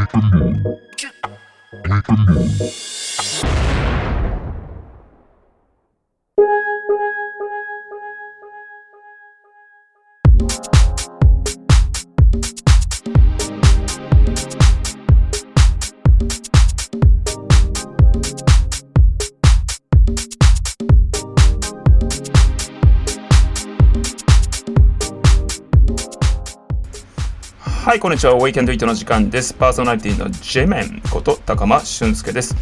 Black and Moon. Black and Moon. はい、こんにちは。ウィーケンドイートの時間です。パーソナリティのジェメンこと高間俊介です。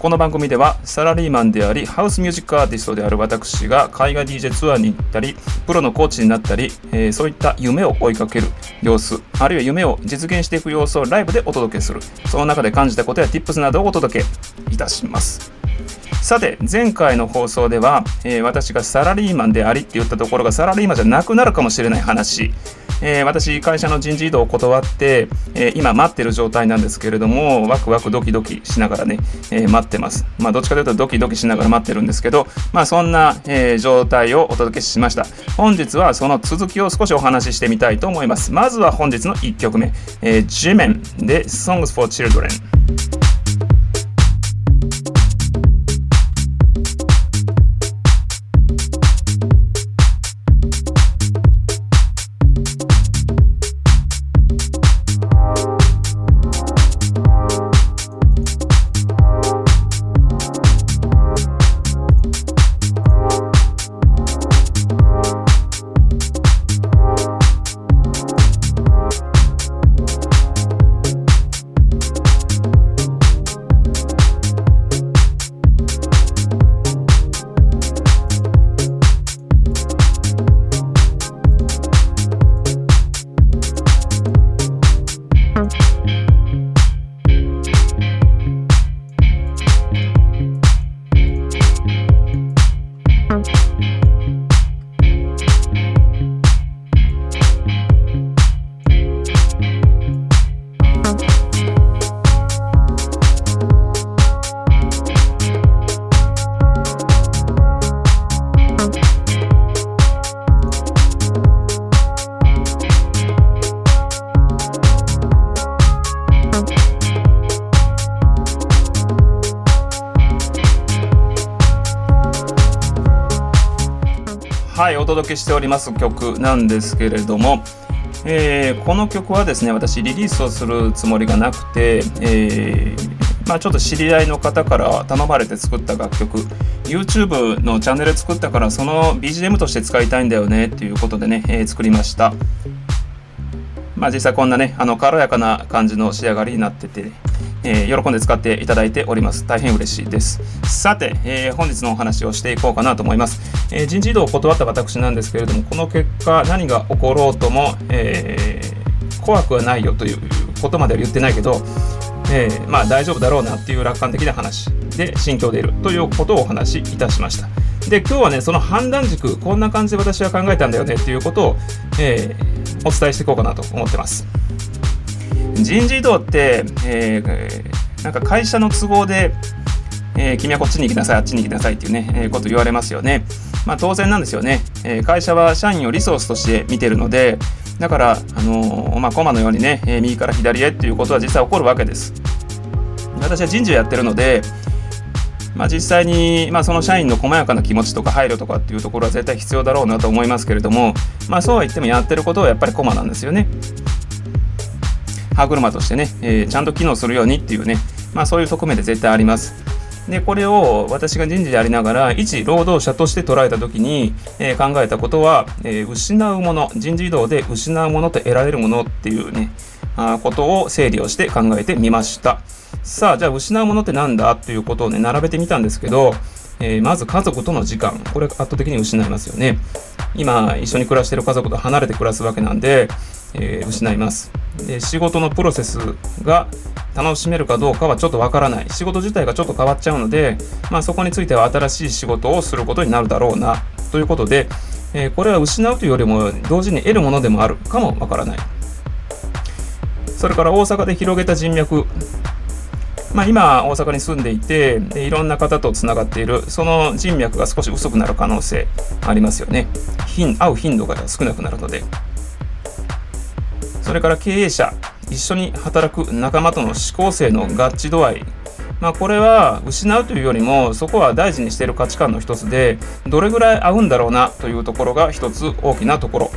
この番組ではサラリーマンでありハウスミュージックアーティストである私が海外 DJ ツアーに行ったりプロのコーチになったり、えー、そういった夢を追いかける様子あるいは夢を実現していく様子をライブでお届けするその中で感じたことや Tips などをお届けいたしますさて前回の放送では、えー、私がサラリーマンでありって言ったところがサラリーマンじゃなくなるかもしれない話えー、私会社の人事異動を断って、えー、今待ってる状態なんですけれどもワクワクドキドキしながらね、えー、待ってます。まあどっちかというとドキドキしながら待ってるんですけどまあそんな、え、状態をお届けしました。本日はその続きを少しお話ししてみたいと思います。まずは本日の1曲目、えー、G メンで Songs for Children はいお届けしております曲なんですけれども、えー、この曲はですね私リリースをするつもりがなくて、えー、まあ、ちょっと知り合いの方から頼まれて作った楽曲 YouTube のチャンネル作ったからその BGM として使いたいんだよねっていうことでね、えー、作りました。まあ実際こんなねあの軽やかな感じの仕上がりになってて、え、喜んで使っていただいております。大変嬉しいです。さて、えー、本日のお話をしていこうかなと思います。えー、人事異動を断った私なんですけれども、この結果、何が起ころうとも、え怖くはないよということまでは言ってないけど、えまあ大丈夫だろうなっていう楽観的な話で心境でいるということをお話しいたしました。で、今日はね、その判断軸、こんな感じで私は考えたんだよねっていうことを、えお伝えしていこうかなと思ってます。人事異動って、えー、なんか会社の都合で、えー、君はこっちに行きなさいあっちに行きなさいっていうね、えー、こと言われますよね。まあ当然なんですよね。え、会社は社員をリソースとして見てるのでだから、あの、まあ、コマのようにね、え、右から左へっていうことは実際起こるわけです。私は人事をやってるので、まあ、実際に、まあ、その社員の細やかな気持ちとか配慮とかっていうところは絶対必要だろうなと思いますけれども、まあ、そうは言ってもやってることはやっぱりコマなんですよね。歯車としてね、えー、ちゃんと機能するようにっていうね、まあ、そういう側面で絶対あります。でこれを私が人事でありながら一労働者として捉えた時に、えー、考えたことは、えー、失うもの人事異動で失うものと得られるものっていうねあことを整理をして考えてみましたさあじゃあ失うものって何だっていうことをね並べてみたんですけど、えー、まず家族との時間。これ圧倒的に失いますよね。今一緒に暮らしている家族と離れて暮らすわけなんで、えー、失います。で仕事のプロセスが楽しめるかどうかはちょっとわからない。仕事自体がちょっと変わっちゃうので、まあ、そこについては新しい仕事をすることになるだろうなということで、えー、これは失うというよりも同時に得るものでもあるかもわからない。それから大阪で広げた人脈。まあ、今大阪に住んでいてでいろんな方とつながっている。その人脈が少し薄くなる可能性ありますよね。頻会う頻度が少なくなるので。それから経営者一緒に働く仲間との思考性の合致度合い。まあ、これは失うというよりもそこは大事にしている価値観の一つでどれぐらい合うんだろうなというところが一つ大きなところ。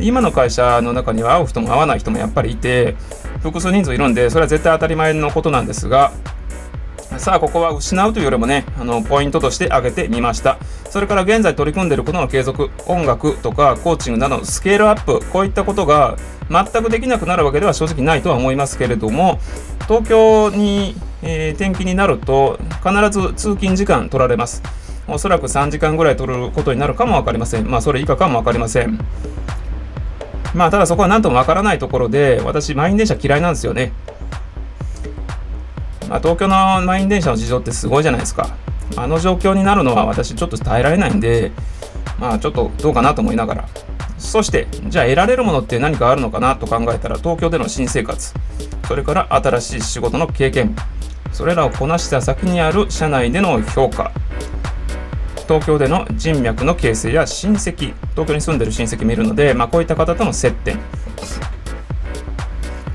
今の会社の中には会う人も会わない人もやっぱりいて複数人数いるんでそれは絶対当たり前のことなんですがさあここは失うというよりもねあのポイントとして挙げてみました。それから現在取り組んでいることの継続音楽とかコーチングなどスケールアップこういったことが全くできなくなるわけでは正直ないとは思いますけれども東京に、えー、転勤になると必ず通勤時間取られます。おそらく3時間ぐらい取ることになるかも分かりません。まあそれ以下かも分かりません。まあただそこは何とも分からないところで私満員電車嫌いなんですよねまあ、東京の満員電車の事情ってすごいじゃないですか。あの状況になるのは私ちょっと耐えられないんで、まあちょっとどうかなと思いながら。そして、じゃあ得られるものって何かあるのかなと考えたら、東京での新生活、それから新しい仕事の経験、それらをこなした先にある社内での評価、東京での人脈の形成や親戚、東京に住んでる親戚もいるので、まあ、こういった方との接点、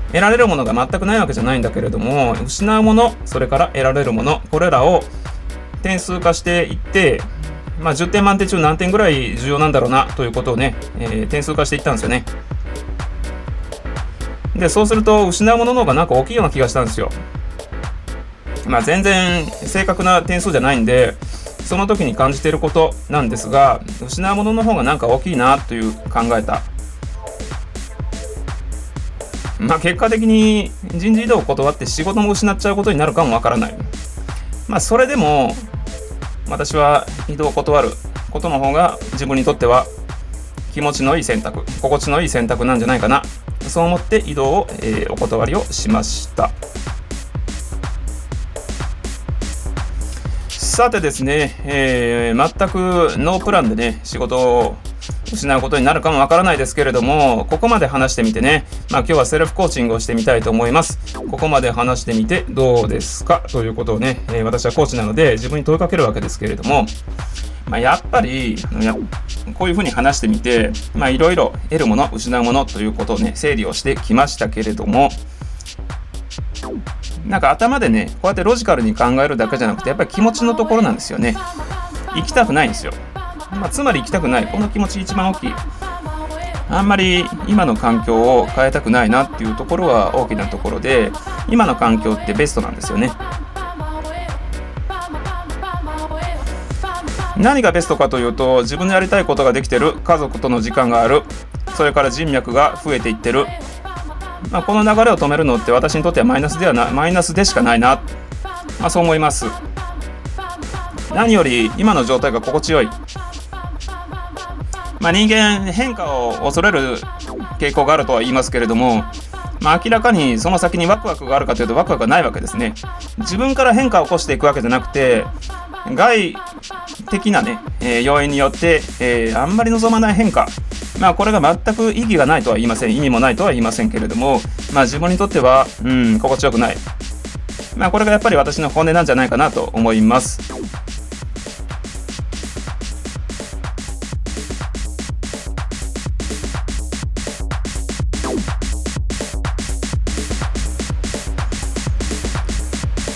得られるものが全くないわけじゃないんだけれども失うものそれから得られるものこれらを点数化していってまあ、10点満点中何点ぐらい重要なんだろうなということをね、えー、点数化していったんですよね。で、そうすると失うものの方がなんか大きいような気がしたんですよ。まあ、全然正確な点数じゃないんで、その時に感じていることなんですが、失うものの方がなんか大きいなという考えた。まあ、結果的に人事異動を断って仕事も失っちゃうことになるかもわからない。まあ、それでも私は移動を断ることの方が自分にとっては気持ちのいい選択心地のいい選択なんじゃないかな。そう思って移動を、えー、お断りをしました。さてですね、えー、全くノープランでね仕事を失うことになるかもわからないですけれども、ここまで話してみてね、まあ今日はセルフコーチングをしてみたいと思います。ここまで話してみてどうですか？ということをね、えー、私はコーチなので自分に問いかけるわけですけれども、まあ、やっぱりこういうふうに話してみてまあいろいろ得るもの失うものということをね整理をしてきましたけれどもなんか頭でねこうやってロジカルに考えるだけじゃなくてやっぱり気持ちのところなんですよね。行きたくないんですよ。まあ、つまり行きたくない。この気持ち一番大きい。あんまり今の環境を変えたくないなっていうところは大きなところで今の環境ってベストなんですよね。何がベストかというと自分のやりたいことができてる家族との時間がある。それから人脈が増えていってる、まあ、この流れを止めるのって私にとってはマイナスではなマイナスでしかないな、まあ、そう思います。何より今の状態が心地よい。まあ、人間変化を恐れる傾向があるとは言いますけれども、まあ、明らかにその先にワクワクがあるかというとワクワクがないわけですね。自分から変化を起こしていくわけじゃなくて外的なね、えー、要因によって、えー、あんまり望まない変化まあこれが全く意義がないとは言いません。意味もないとは言いませんけれどもまあ自分にとってはうん心地よくない。まあこれがやっぱり私の本音なんじゃないかなと思います。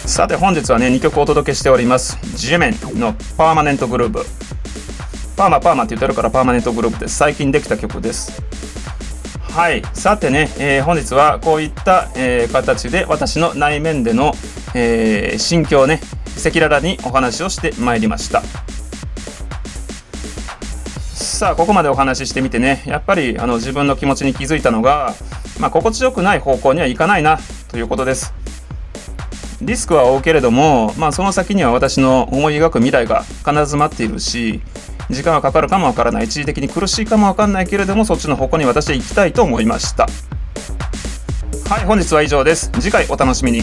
さて本日はね2曲お届けしております。ジェメンのパーマネントグループパーマパーマって言ってるからパーマネントグループです最近できた曲です。はい。さてね、えー、本日はこういった、えー、形で私の内面での、えー、心境ね赤裸々にお話をしてまいりました。さあここまでお話ししてみてねやっぱりあの自分の気持ちに気づいたのが、まあ、心地よくない方向にはいかないなということです。リスクは負うけれども、まあ、その先には私の思い描く未来が必ず待っているし時間はかかるかもわからない。一時的に苦しいかもわかんないけれどもそっちの方向に私は行きたいと思いました。はい本日は以上です。次回お楽しみに。